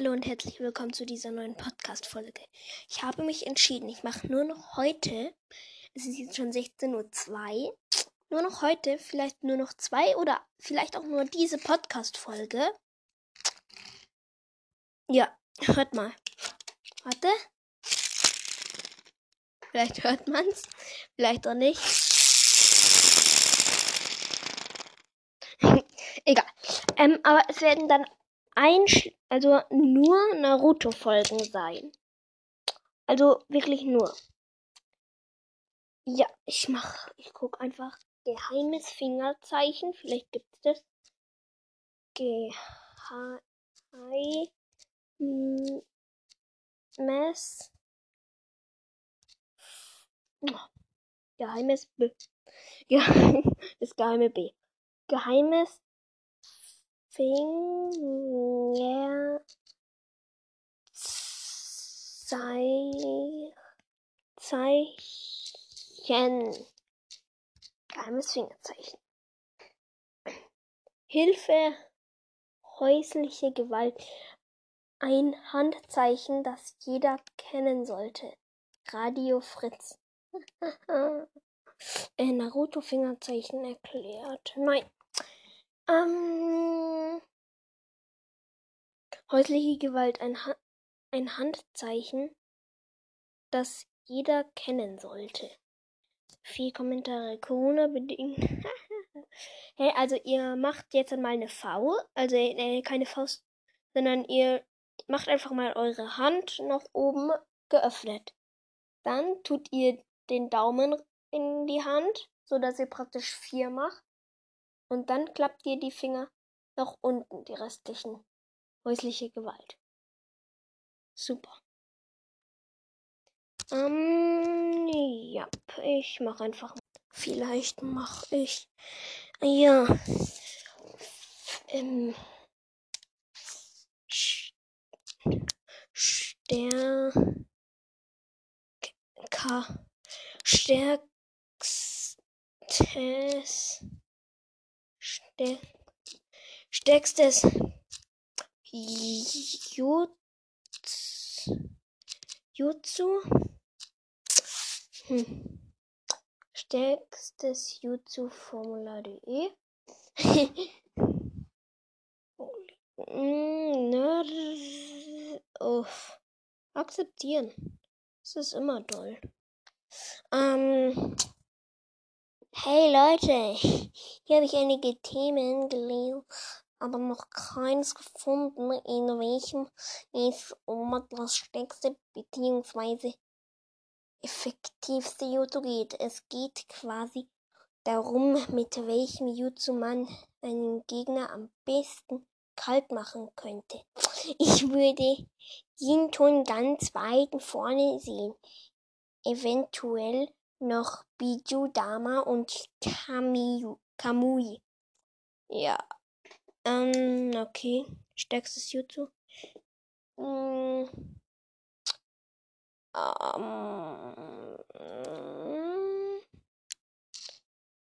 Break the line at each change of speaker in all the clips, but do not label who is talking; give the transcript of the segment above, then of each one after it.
Hallo und herzlich willkommen zu dieser neuen Podcast-Folge. Ich habe mich entschieden, ich mache nur noch heute, es ist jetzt schon 16.02 Uhr, nur noch heute, vielleicht nur noch zwei oder vielleicht auch nur diese Podcast-Folge. Ja, hört mal. Warte. Vielleicht hört man's, vielleicht auch nicht. Egal. Ähm, aber es werden dann also nur Naruto-Folgen sein. Also wirklich nur. Ja, ich mach, ich guck einfach geheimes Fingerzeichen. Vielleicht gibt's das. Geheimes. Geheimes B. Ja, das geheime B. Geheimes Fingerzeichen. Geheimes Fingerzeichen. Hilfe, häusliche Gewalt. Ein Handzeichen, das jeder kennen sollte. Radio Fritz. äh, Naruto Fingerzeichen erklärt. Nein. Ähm, häusliche Gewalt, ein, ha ein Handzeichen, das jeder kennen sollte. Vier Kommentare. Corona bedingt. hey, also ihr macht jetzt mal eine V, also äh, keine Faust, sondern ihr macht einfach mal eure Hand nach oben geöffnet. Dann tut ihr den Daumen in die Hand, so dass ihr praktisch vier macht. Und dann klappt ihr die Finger nach unten, die restlichen. Häusliche Gewalt. Super. Ähm, ja, ich mach einfach. Vielleicht mache ich. Ja. Ähm. Ster. K. Stärkstes stärkstes Jutsu, hm. stärkstes Jutsu-Formular.de oh. Akzeptieren. Das ist immer toll. Ähm, Hey Leute, hier habe ich einige Themen gelesen, aber noch keins gefunden, in welchem es um das stärkste bzw. effektivste Jutsu geht. Es geht quasi darum, mit welchem Jutsu man einen Gegner am besten kalt machen könnte. Ich würde Jinton ganz weit vorne sehen. Eventuell noch Biju Dama und Kamui. Ja. Ähm, okay. Stärkstes Jutsu. Hm. Ähm.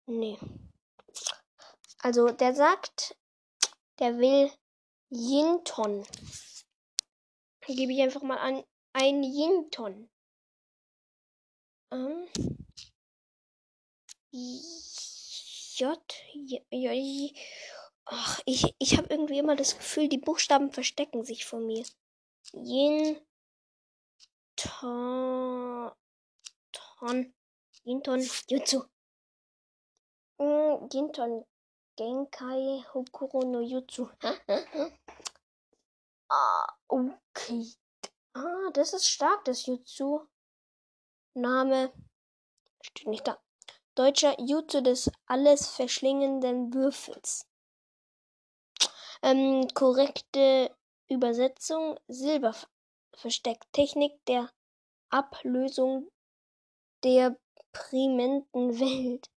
Nee. Also, der sagt, der will Yinton. Gebe ich einfach mal an. Ein Yinton. Ähm. J, J, J Ach, ich, ich habe irgendwie immer das Gefühl, die Buchstaben verstecken sich von mir. Yin, Ton, Ton, Jinton, Jutsu. Jinton, Genkai, Hokuro no Jutsu. ah, okay. Ah, das ist stark, das Jutsu. Name. Steht nicht da. Deutscher Jutsu des alles verschlingenden Würfels. Ähm, korrekte Übersetzung Silberverstecktechnik der Ablösung der primenten Welt.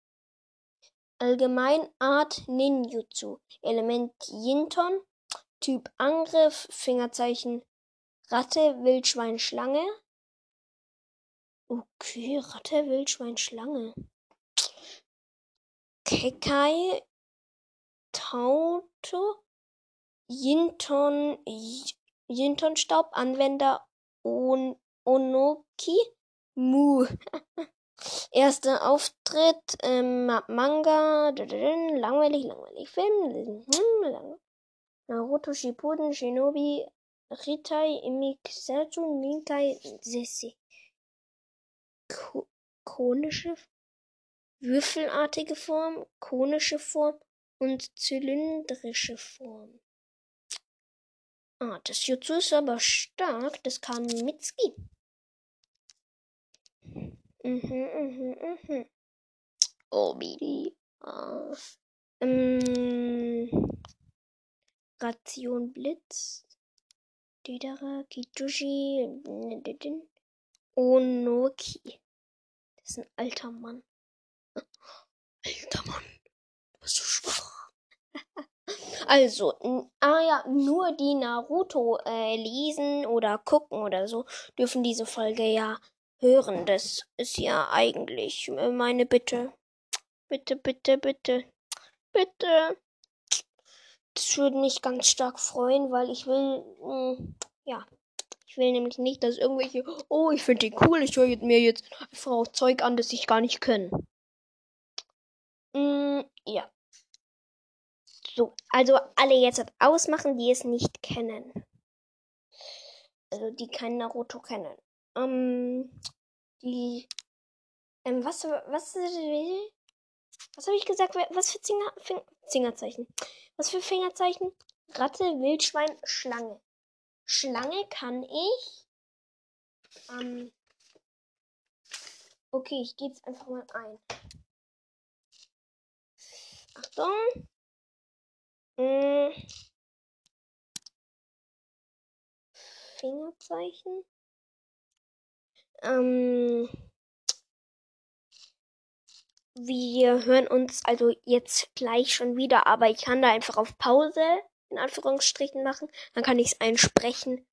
Allgemeinart Ninjutsu. Element Yinton. Typ Angriff. Fingerzeichen Ratte, Wildschwein, Schlange. Okay, Ratte, Wildschwein, Schlange. Kekai, Tauto, Yinton, Syntonstaub, Anwender On Onoki, Mu. Erster Auftritt, ähm, Manga, langweilig, langweilig, Film, Naruto Shippuden, Shinobi, Ritai, Mikisatsu, Ninkai, Sessi. Konische, würfelartige Form, konische Form und zylindrische Form. Ah, das Jutsu ist aber stark. Das kann Mitsuki. Mhm, mhm, mhm. Oh, Midi. Ah. Ähm, Ration Blitz. Didara, Kitushi. Onoki. Das ist ein alter Mann. Alter Mann. Du bist so schwach. also, ah ja, nur die Naruto äh, lesen oder gucken oder so dürfen diese Folge ja hören. Das ist ja eigentlich äh, meine Bitte. Bitte, bitte, bitte. Bitte. Das würde mich ganz stark freuen, weil ich will, mh, hm, ja, ich will nämlich nicht, dass irgendwelche, oh, ich finde die cool, ich höre mir jetzt auch Zeug an, das ich gar nicht können. Mm, ja. So, also alle jetzt ausmachen, die es nicht kennen. Also die kein Naruto kennen. Ähm, die, ähm, was, was, was habe ich gesagt? Was für Zinger, Fingerzeichen? Was für Fingerzeichen? Ratte, Wildschwein, Schlange. Schlange kann ich. Ähm, okay, ich gebe es einfach mal ein. Achtung. Hm. Fingerzeichen. Ähm, wir hören uns also jetzt gleich schon wieder, aber ich kann da einfach auf Pause in Anführungsstrichen machen. Dann kann ich es einsprechen.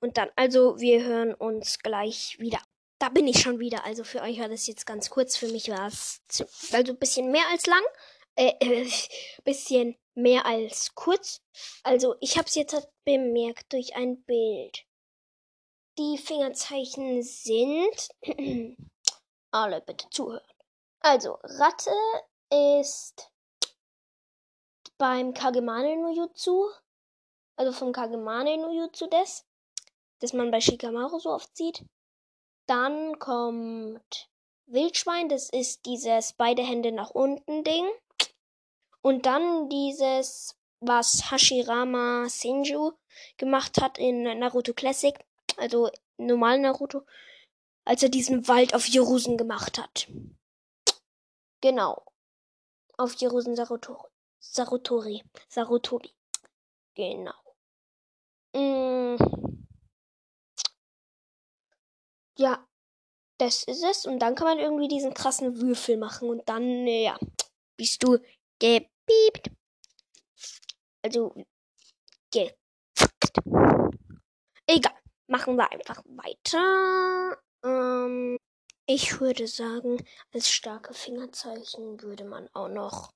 Und dann, also wir hören uns gleich wieder. Da bin ich schon wieder. Also für euch war das jetzt ganz kurz. Für mich war es also ein bisschen mehr als lang. Äh, äh, bisschen mehr als kurz. Also ich habe es jetzt halt bemerkt durch ein Bild. Die Fingerzeichen sind. Alle bitte zuhören. Also, Ratte ist beim Kagemane no Jutsu, also vom Kagemane no Jutsu des, das man bei Shikamaru so oft sieht. Dann kommt Wildschwein, das ist dieses beide Hände nach unten Ding. Und dann dieses, was Hashirama Senju gemacht hat in Naruto Classic, also normal Naruto, als er diesen Wald auf Jerusen gemacht hat. Genau. Auf Jerusen Sarutori. Sarutori. Sarutobi. Genau. Mm. Ja, das ist es. Und dann kann man irgendwie diesen krassen Würfel machen. Und dann, ja, bist du gepiept. Also, gefuckt. Egal. Machen wir einfach weiter. Ähm, ich würde sagen, als starke Fingerzeichen würde man auch noch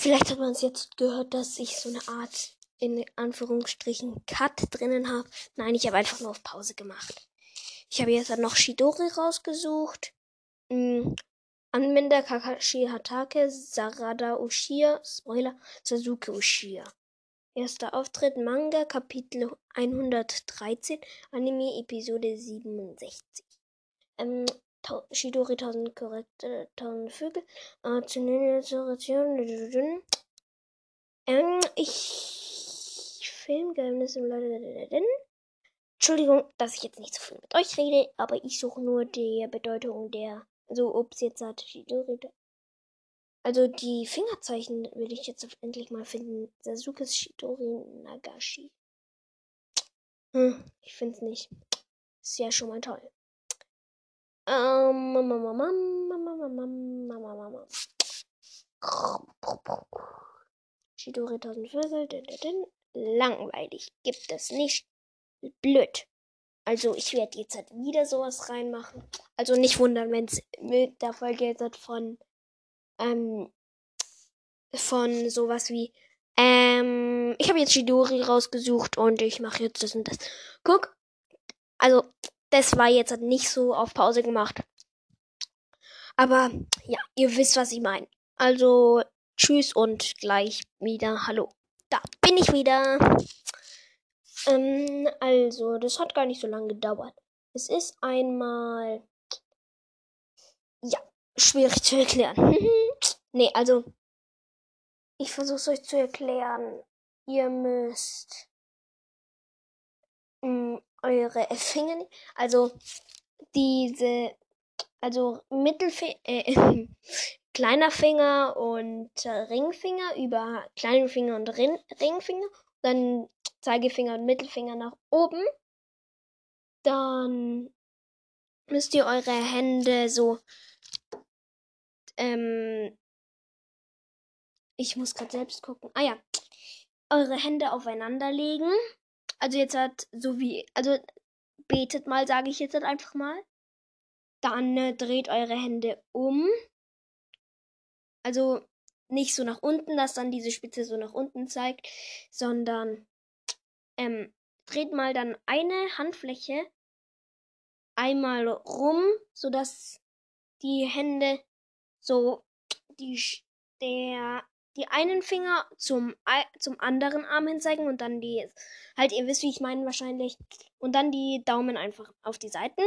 Vielleicht hat man es jetzt gehört, dass ich so eine Art in Anführungsstrichen Cut drinnen habe. Nein, ich habe einfach nur auf Pause gemacht. Ich habe jetzt dann noch Shidori rausgesucht. Anwender Kakashi Hatake, Sarada Ushia, Spoiler, Sasuke Ushia. Erster Auftritt Manga Kapitel 113, Anime Episode 67. Ähm, Shidori 1000 korrekte 1000 Vögel. Äh, ähm, ich Filmgeheimnisse Entschuldigung, dass ich jetzt nicht so viel mit euch rede, aber ich suche nur die Bedeutung der, also es jetzt hat Shidori. Also die Fingerzeichen will ich jetzt endlich mal finden. Sasukes Shidori Nagashi. Hm, ich finde es nicht. Ist ja schon mal toll. Ähm, Shidori 1000 Vögel. Langweilig. Gibt es nicht. Blöd. Also ich werde jetzt halt wieder sowas reinmachen. Also nicht wundern, wenn es mit der Folge jetzt halt von ähm, von sowas wie Ähm, ich habe jetzt Shidori rausgesucht und ich mache jetzt das und das. Guck, also das war jetzt nicht so auf Pause gemacht. Aber ja, ihr wisst, was ich meine. Also tschüss und gleich wieder hallo. Da bin ich wieder. Ähm, also, das hat gar nicht so lange gedauert. Es ist einmal. Ja, schwierig zu erklären. nee, also. Ich versuche es euch zu erklären. Ihr müsst mh, eure Finger, also diese, also Mittelfinger, äh, kleiner Finger und Ringfinger über kleinen Finger und Ring Ringfinger, dann Zeigefinger und Mittelfinger nach oben. Dann müsst ihr eure Hände so ähm, ich muss gerade selbst gucken. Ah ja. Eure Hände aufeinander legen. Also jetzt hat so wie, also betet mal, sage ich jetzt halt einfach mal. Dann äh, dreht eure Hände um. Also nicht so nach unten, dass dann diese Spitze so nach unten zeigt, sondern ähm, dreht mal dann eine Handfläche einmal rum, sodass die Hände so die der die einen Finger zum zum anderen Arm hin zeigen und dann die halt ihr wisst wie ich meine wahrscheinlich und dann die Daumen einfach auf die Seiten.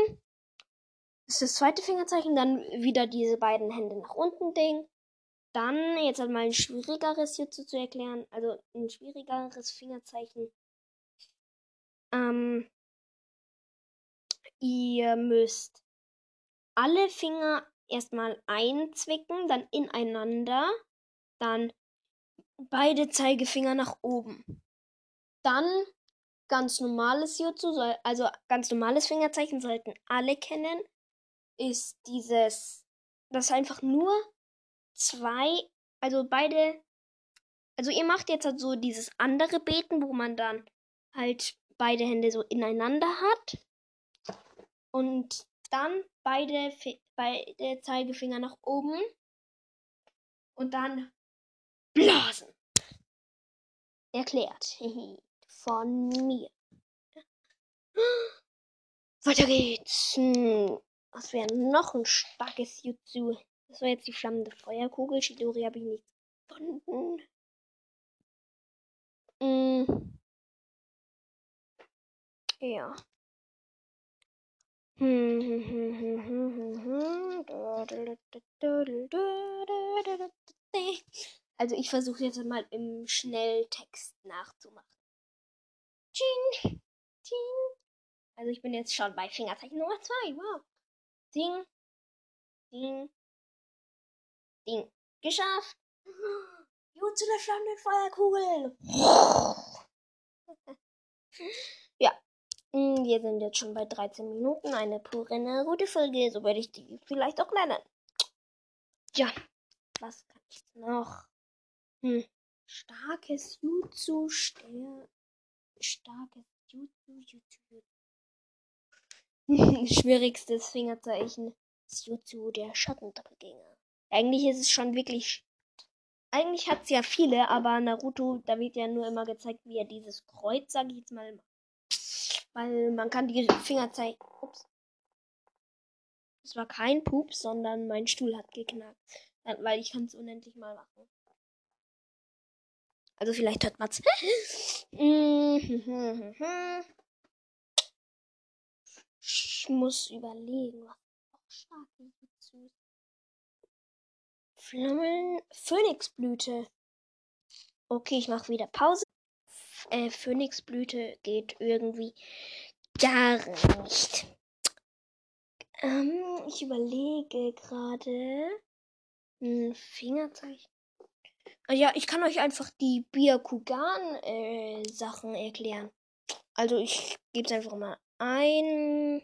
Das ist das zweite Fingerzeichen, dann wieder diese beiden Hände nach unten Ding. Dann jetzt halt mal ein schwierigeres hierzu zu erklären, also ein schwierigeres Fingerzeichen. Ähm, ihr müsst alle Finger erstmal einzwicken, dann ineinander, dann beide Zeigefinger nach oben. Dann ganz normales Jutsu, also ganz normales Fingerzeichen sollten alle kennen, ist dieses, das einfach nur zwei, also beide, also ihr macht jetzt halt so dieses andere Beten, wo man dann halt beide Hände so ineinander hat und dann beide, beide Zeigefinger nach oben und dann blasen. Erklärt. Von mir. Weiter geht's. Hm, was wäre noch ein starkes Jutsu? Das war jetzt die flammende Feuerkugel. Shidori habe ich nicht gefunden. Mm. Ja. Also ich versuche jetzt mal im Schnelltext nachzumachen. Tsching, tsching. Also ich bin jetzt schon bei Fingerzeichen Nummer 2. Wow. Ding, ding, ding. Geschafft. Jo, zu der flammenden Feuerkugel. ja. Hm, wir sind jetzt schon bei 13 Minuten. Eine pure eine gute Folge. So werde ich die vielleicht auch nennen. Ja. Was kann ich noch? Hm. Starkes Jutsu. Starkes Jutsu. Jutsu. Schwierigstes Fingerzeichen ist Jutsu der Schattendoppelgänger. Eigentlich ist es schon wirklich. Eigentlich hat es ja viele, aber Naruto, da wird ja nur immer gezeigt, wie er dieses Kreuz, sag ich jetzt mal, Weil man kann die Fingerzeichen. Ups. Das war kein Pups, sondern mein Stuhl hat geknackt. Weil ich kann es unendlich mal machen. Also vielleicht hört man's. Ich muss überlegen, was auch stark ist. Flammen. Phönixblüte. Okay, ich mache wieder Pause. Äh, Phönixblüte geht irgendwie gar nicht. Ähm, ich überlege gerade. Ein Fingerzeichen. Ah ja, ich kann euch einfach die Byakugan-Sachen äh, erklären. Also ich gebe es einfach mal ein.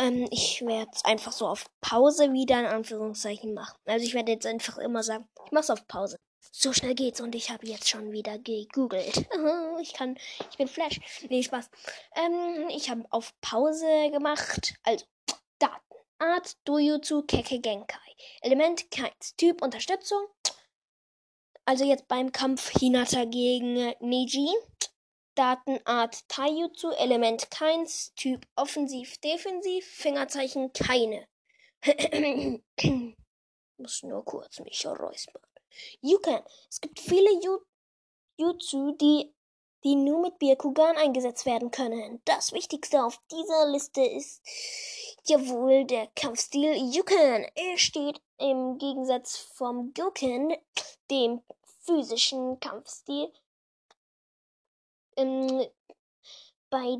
Ähm, ich werde es einfach so auf Pause wieder in Anführungszeichen machen. Also ich werde jetzt einfach immer sagen, ich mache es auf Pause. So schnell geht's und ich habe jetzt schon wieder gegoogelt. ich kann, ich bin Flash. Nee, Spaß. Ähm, ich habe auf Pause gemacht. Also, Daten. Art, Dojutsu, Keke, Genkai. Element, Keins. Typ, Unterstützung. also jetzt beim Kampf Hinata gegen Neji. Datenart Taijutsu, Element keins, Typ offensiv, defensiv, Fingerzeichen keine. Muss nur kurz mich räuspern. Yukan. Es gibt viele Jutsu, die, die nur mit Byakugan eingesetzt werden können. Das Wichtigste auf dieser Liste ist jawohl der Kampfstil Yukan. Er steht im Gegensatz vom Goken, dem physischen Kampfstil, ähm, bei,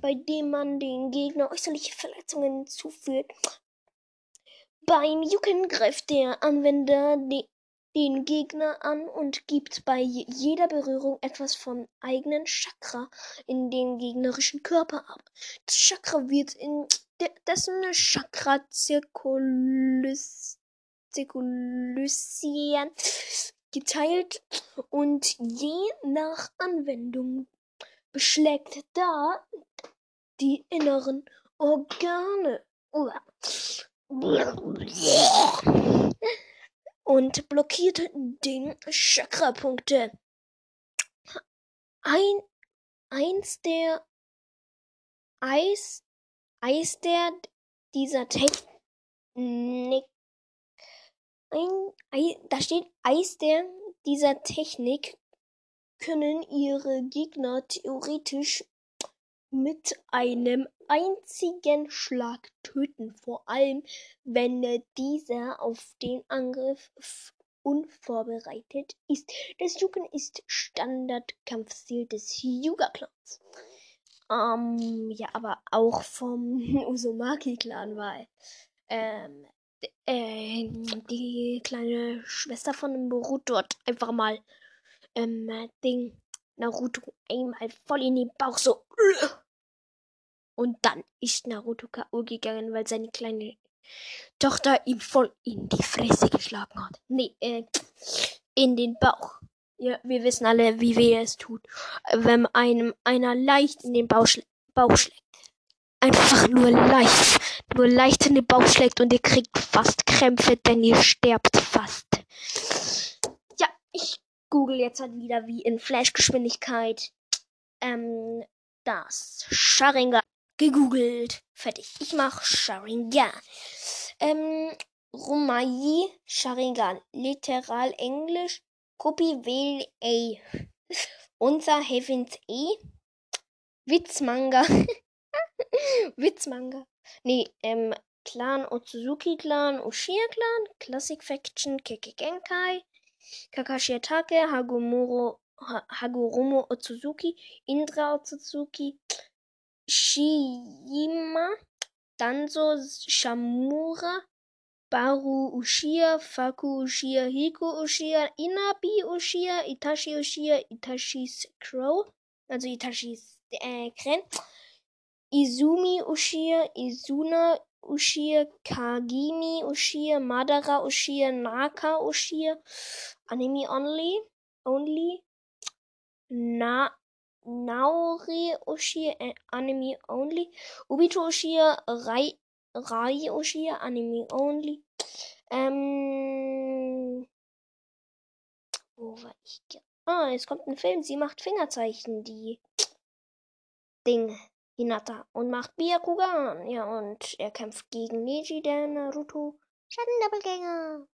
bei dem man den Gegner äußerliche Verletzungen zuführt. Beim Yuken greift der Anwender de, den Gegner an und gibt bei jeder Berührung etwas vom eigenen Chakra in den gegnerischen Körper ab. Das Chakra wird in dessen Chakra zirkulus, geteilt und je nach Anwendung beschlägt da die inneren Organe und blockiert den Chakrapunkte. Ein, eins der Eis, Eis der dieser Technik ein, da steht Eis der dieser Technik können ihre Gegner theoretisch mit einem einzigen Schlag töten, vor allem wenn dieser auf den Angriff unvorbereitet ist. Das Yuken ist Standardkampfstil des Yuga-Clans. Ähm, ja, aber auch vom Uzumaki-Clan, weil ähm, äh, die kleine Schwester von Boruto hat einfach mal ähm, Ding Naruto einmal voll in den Bauch so. Und dann ist Naruto K.O. gegangen, weil seine kleine Tochter ihm voll in die Fresse geschlagen hat. Nee, äh, in den Bauch. Ja, wir wissen alle, wie weh es tut, wenn einem einer leicht in den Bauch, Bauch schlägt. Einfach nur leicht, nur leicht in den Bauch schlägt und ihr kriegt fast Krämpfe, denn ihr sterbt fast. Ja, ich google jetzt halt wieder wie in Flashgeschwindigkeit ähm, das Sharingan gegoogelt. Fertig. Ich mach Sharingan. Ähm, Romai Sharingan. Literal Englisch. Copy wähl A. Unser Heavens E. Witzmanga. Witzmanga. Nee, ähm, Clan Otsuzuki Clan, Ushia Clan, Classic Faction, Keke Genkai, Kakashi Atake, Hagumuro, Hagurumo Otsuzuki, Indra Otsuzuki, Shiyama, Danzo Shamura, Baru Ushia, Faku Ushia, Hiko Ushia, Inabi Ushia, Itachi Ushia, Itachi's Crow, also Itachi's äh, Kren, Izumi Ushia, Izuna Ushia, Kagimi Ushia, Madara Ushia, Naka Ushia, Anime Only, Only, Na Naori Ushia, Anime Only, Ubito Ushia, Rai, Rai Ushia, Anime Only, ähm, wo war ich? Ah, es kommt ein Film, sie macht Fingerzeichen, die Ding. Hinata und macht Byakugan. Ja, und er kämpft gegen Neji, der Naruto Schattendoppelgänger.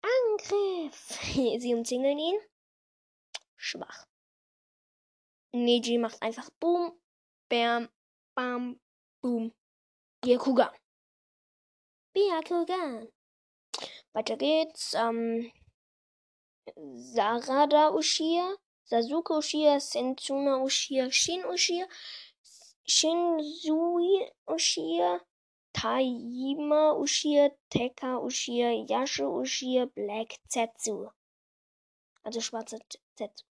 Angriff! Sie umzingeln ihn. Schwach. Neji macht einfach Boom, Bam, Bam, Boom. Byakugan. Byakugan. Weiter geht's. Ähm, Sarada Ushia Sasuke Uchiha, Setsuna Uchiha, Shin Uchiha, Shinzui Uchiha, Taima Uchiha, Tekka Uchiha, Yashu Uchiha, Black Zetsu. Also schwarzer Zetsu.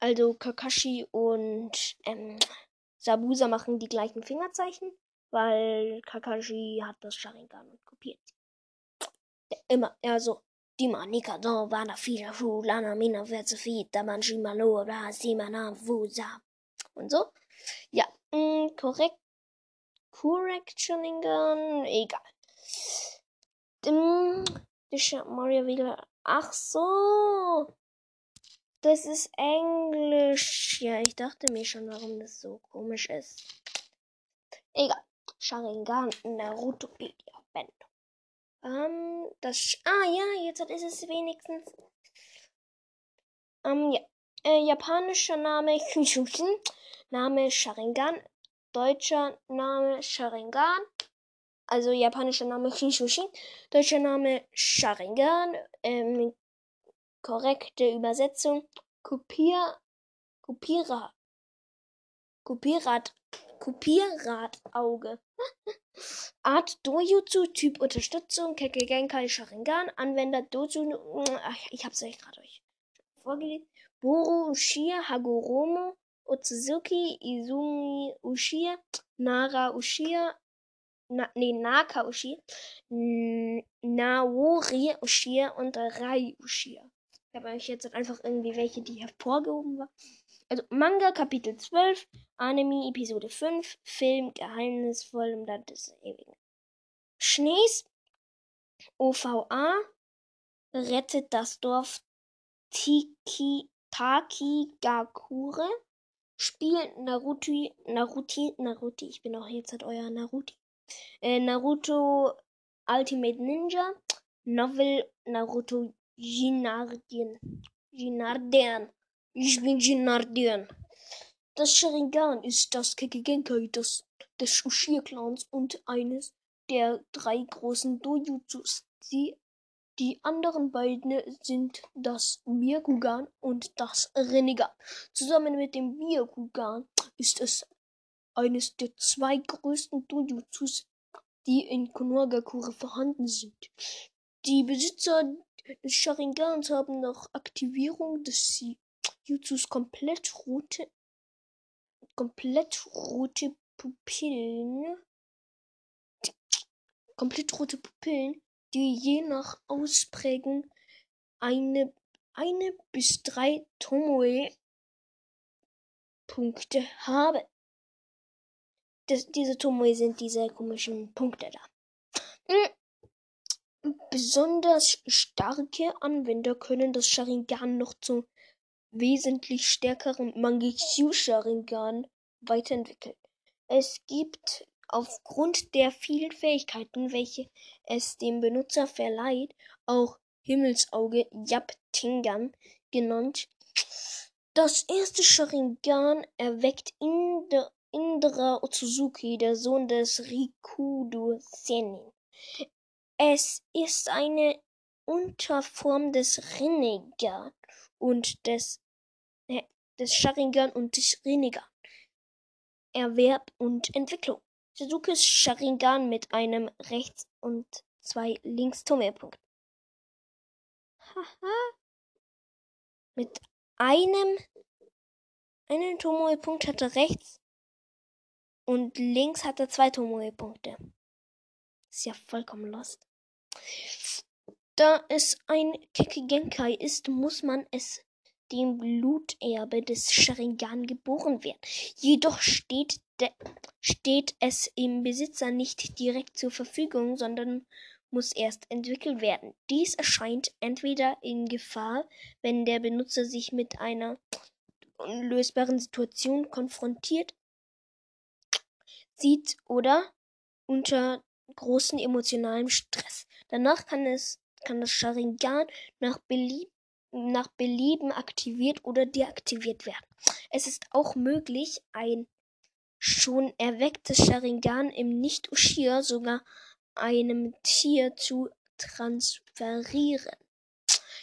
Also Kakashi und ähm, Sabusa machen die gleichen Fingerzeichen, weil Kakashi hat das Sharingan und kopiert. Immer, also Dimanika do vana fira fu lana mina fitta manchima lora simana vusa. Und so. Ja, mh, mm, korrekt. Correctioningen, egal. Dim, Mario wieder. Ach so. Das ist Englisch. Ja, ich dachte mir schon, warum das so komisch ist. Egal. Sharingan Narutopedia Band. Ähm, das. Ah ja, jetzt ist es wenigstens. Ähm, ja. Äh, japanischer Name Kyushin. Name Sharingan. Deutscher Name Sharingan. Also japanischer Name Kyushin. Deutscher Name Sharingan. Ähm, korrekte Übersetzung. Kopier. Kopierer. Kopierat. Kopierradauge. Art Dojutsu, Typ Unterstützung, Keke Genkai Sharingan, Anwender Doju. Ach, ich hab's euch gerade euch vorgelesen. Boru Ushia, Hagoromo, Otsuzuki, Izumi Ushia, Nara Ushia, na, nee, Naka Ushia, Naori Ushia und Rai Ushia. Ich habe euch jetzt einfach irgendwie welche, die hervorgehoben waren. Also Manga Kapitel 12, Anime Episode 5, Film Geheimnisvoll im Land des Ewigen. Schnees OVA rettet das Dorf Tiki Taki Gakure. Spiel Naruto, Naruti, Naruti, ich bin auch jetzt halt euer Naruti. Äh, Naruto Ultimate Ninja. Novel Naruto Jinardien. Jinardian. Ich bin Jinardian. Das Sharingan ist das Kekigenkai des, des Ushia-Clans und eines der drei großen Dojutsus. Sie, die anderen beiden sind das Byakugan und das Rinnegan. Zusammen mit dem Byakugan ist es eines der zwei größten Dojutsus, die in Konohagakure vorhanden sind. Die Besitzer des Sharingans haben nach Aktivierung des Jutsus komplett rote, komplett rote Pupillen, komplett rote Pupillen, die je nach Ausprägung eine, eine bis drei Tomoe Punkte haben. Das, diese Tomoe sind diese komischen Punkte da. Besonders starke Anwender können das Sharingan noch zum wesentlich stärkeren Mangekyo Sharingan weiterentwickeln. Es gibt aufgrund der vielen Fähigkeiten, welche es dem Benutzer verleiht, auch Himmelsauge Yap Tingan genannt. Das erste Sharingan erweckt Indra Otsuzuki, der Sohn des Rikudo Senin. Es ist eine Unterform des Rinnegan und des, des Sharingan und des Rinnegan. Erwerb und Entwicklung. Suzukis Sharingan mit einem Rechts- und zwei Links-Tomoe-Punkten. Haha. Mit einem, einen Tomoe-Punkt hat er rechts und links hat er zwei Tomoe-Punkte. Ist ja vollkommen lost. Da es ein Kekigenkai ist, muss man es dem Bluterbe des Sharingan geboren werden. Jedoch steht, steht es im Besitzer nicht direkt zur Verfügung, sondern muss erst entwickelt werden. Dies erscheint entweder in Gefahr, wenn der Benutzer sich mit einer unlösbaren Situation konfrontiert sieht oder unter großen emotionalem Stress. Danach kann es kann das Sharingan nach, Belieb nach Belieben aktiviert oder deaktiviert werden. Es ist auch möglich, ein schon erwecktes Sharingan im Nicht-Ushia sogar einem Tier zu transferieren.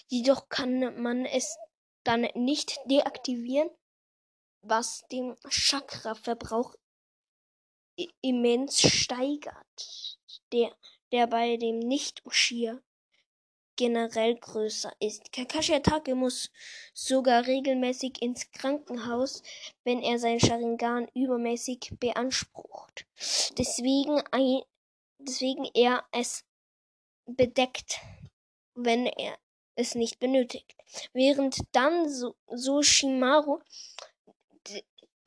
Jedoch kann man es dann nicht deaktivieren, was den Chakra-Verbrauch immens steigert, der, der bei dem Nicht-Ushia generell größer ist. Kakashi Atake muss sogar regelmäßig ins Krankenhaus, wenn er sein Sharingan übermäßig beansprucht. Deswegen, ein, deswegen er es bedeckt, wenn er es nicht benötigt. Während dann so, so Shimaru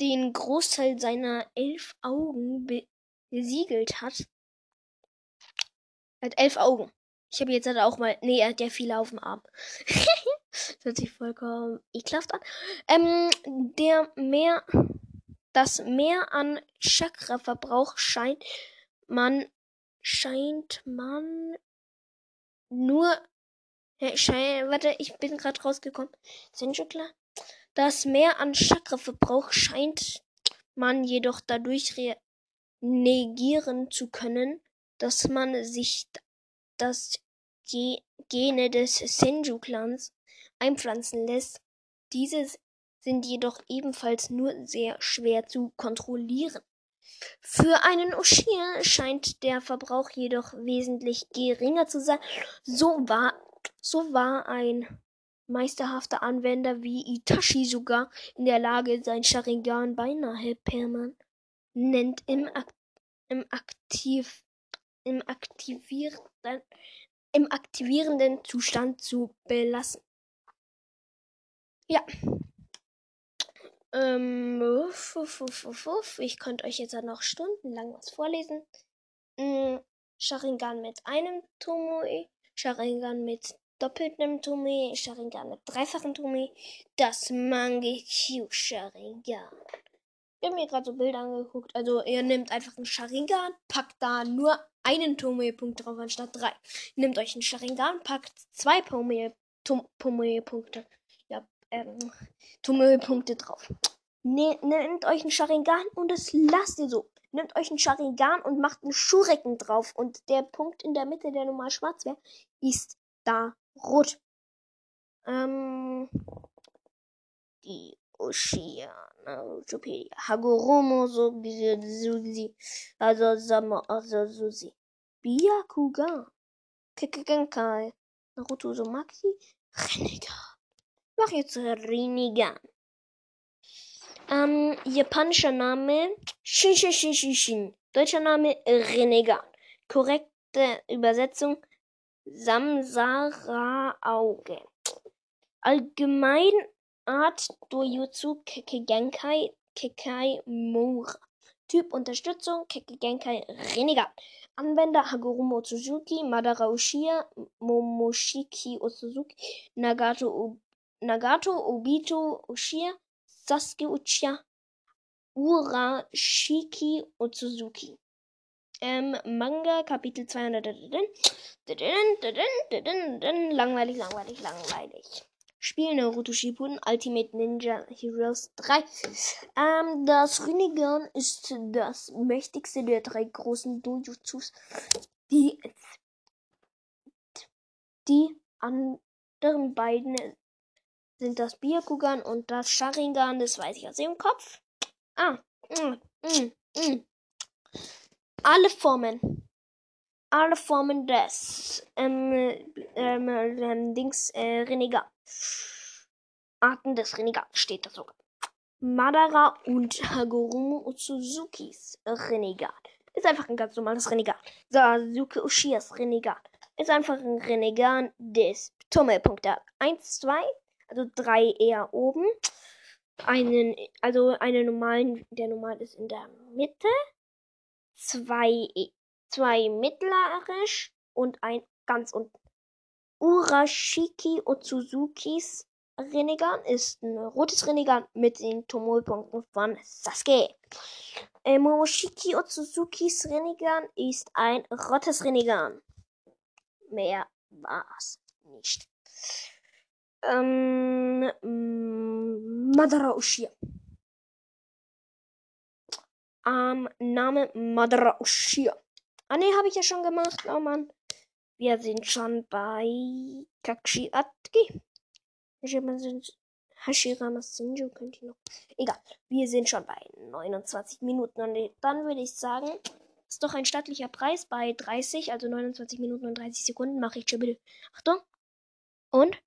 den Großteil seiner elf Augen besiegelt hat. Hat elf Augen. Ich habe jetzt halt auch mal. Nee, er hat ja viele auf dem Arm. das hört sich vollkommen ekelhaft an. Ähm, der mehr. Das Mehr an Chakra-Verbrauch scheint man. Scheint man nur. Schein, warte, ich bin gerade rausgekommen. Sind schon klar? Das Mehr an Chakra-Verbrauch scheint man jedoch dadurch negieren zu können, dass man sich das Gene des Senju-Clans einpflanzen lässt. Diese sind jedoch ebenfalls nur sehr schwer zu kontrollieren. Für einen Ushir scheint der Verbrauch jedoch wesentlich geringer zu sein. So war, so war ein meisterhafter Anwender wie Itachi sogar in der Lage, sein Sharingan beinahe permanent im, Ak im, aktiv, im, aktivierenden, im aktivierenden Zustand zu belassen. Ja. Ähm, uff, uff, uff, Ich könnte euch jetzt noch stundenlang was vorlesen. Hm, Sharingan mit einem Tomoe, Sharingan mit doppeltem Tomoe, Sharingan mit dreifachen Tomoe, das Mangekyo Sharingan. Ich habe mir gerade so Bilder angeguckt. Also ihr nehmt einfach einen Sharingan, packt da nur einen Tomoe-Punkt drauf anstatt drei. Nehmt euch einen Sharingan, packt zwei Tomoe-Punkte. Ja, ähm, Tomoe-Punkte drauf. Ne nehmt euch einen Sharingan und das lasst ihr so. Nehmt euch einen Sharingan und macht einen Schurecken drauf. Und der Punkt in der Mitte, der normal schwarz wäre, ist da rot. Ähm, die Oceana, Wikipedia. Hagoromo so Susi. Also Sama, also Susi. Byakugan. Kekegenkai. Naruto Uzumaki. Renegan. Mach jetzt Rinnegan. Ähm, japanischer Name Shin Shin Shin Shin Shin. Deutscher Name Renegan. Korrekte Übersetzung Samsara Auge. Allgemein Art Dojutsu Kekigenkai Kekai Mura. Typ Unterstützung Kekigenkai Renegat. Anwender Hagoromo Suzuki, Madara Uchiha, Momoshiki Osuzuki, Nagato, Nagato Obito Uchiha, Sasuke Uchiha, Urashiki Otsuzaki. Ähm, Manga, Kapitel 200. Langweilig, langweilig, langweilig. Spiel Naruto Shippuden Ultimate Ninja Heroes 3. Ähm, das Rinnegan ist das mächtigste der drei großen Dojutsus. Die, die anderen beiden sind das Byakugan und das Sharingan. Das weiß ich aus dem Kopf. Ah, mm, mm, mm. Alle Formen alle Formen des ähm, ähm, ähm, Dings äh, Renegat. Arten des Renegat steht da sogar. Madara und Hagoromo Otsuzukis Renegat. Ist einfach ein ganz normales Renegat. Sasuke Ushias Renegat. Ist einfach ein Renegat des Tummelpunkte. 1, 2, also 3 eher oben. Einen, also einen normalen, der normal ist in der Mitte. Zwei zwei mittlerisch und ein ganz unten. Urashiki Otsuzukis Renegan ist ein rotes Renegan mit den Tomoe-Punkten von Sasuke. Äh, Momoshiki Otsuzukis Renegan ist ein rotes Renegan. Mehr war's nicht. Ähm, Madara Uchiha. Ähm, Name Madara Uchiha. Ah ne, habe ich ja schon gemacht. Oh Mann. Wir sind schon bei Kakshi Atki. Hashirama Sinju könnte ich noch. Egal. Wir sind schon bei 29 Minuten. Und dann würde ich sagen, ist doch ein stattlicher Preis bei 30, also 29 Minuten und 30 Sekunden. Mache ich bitte. Achtung. Und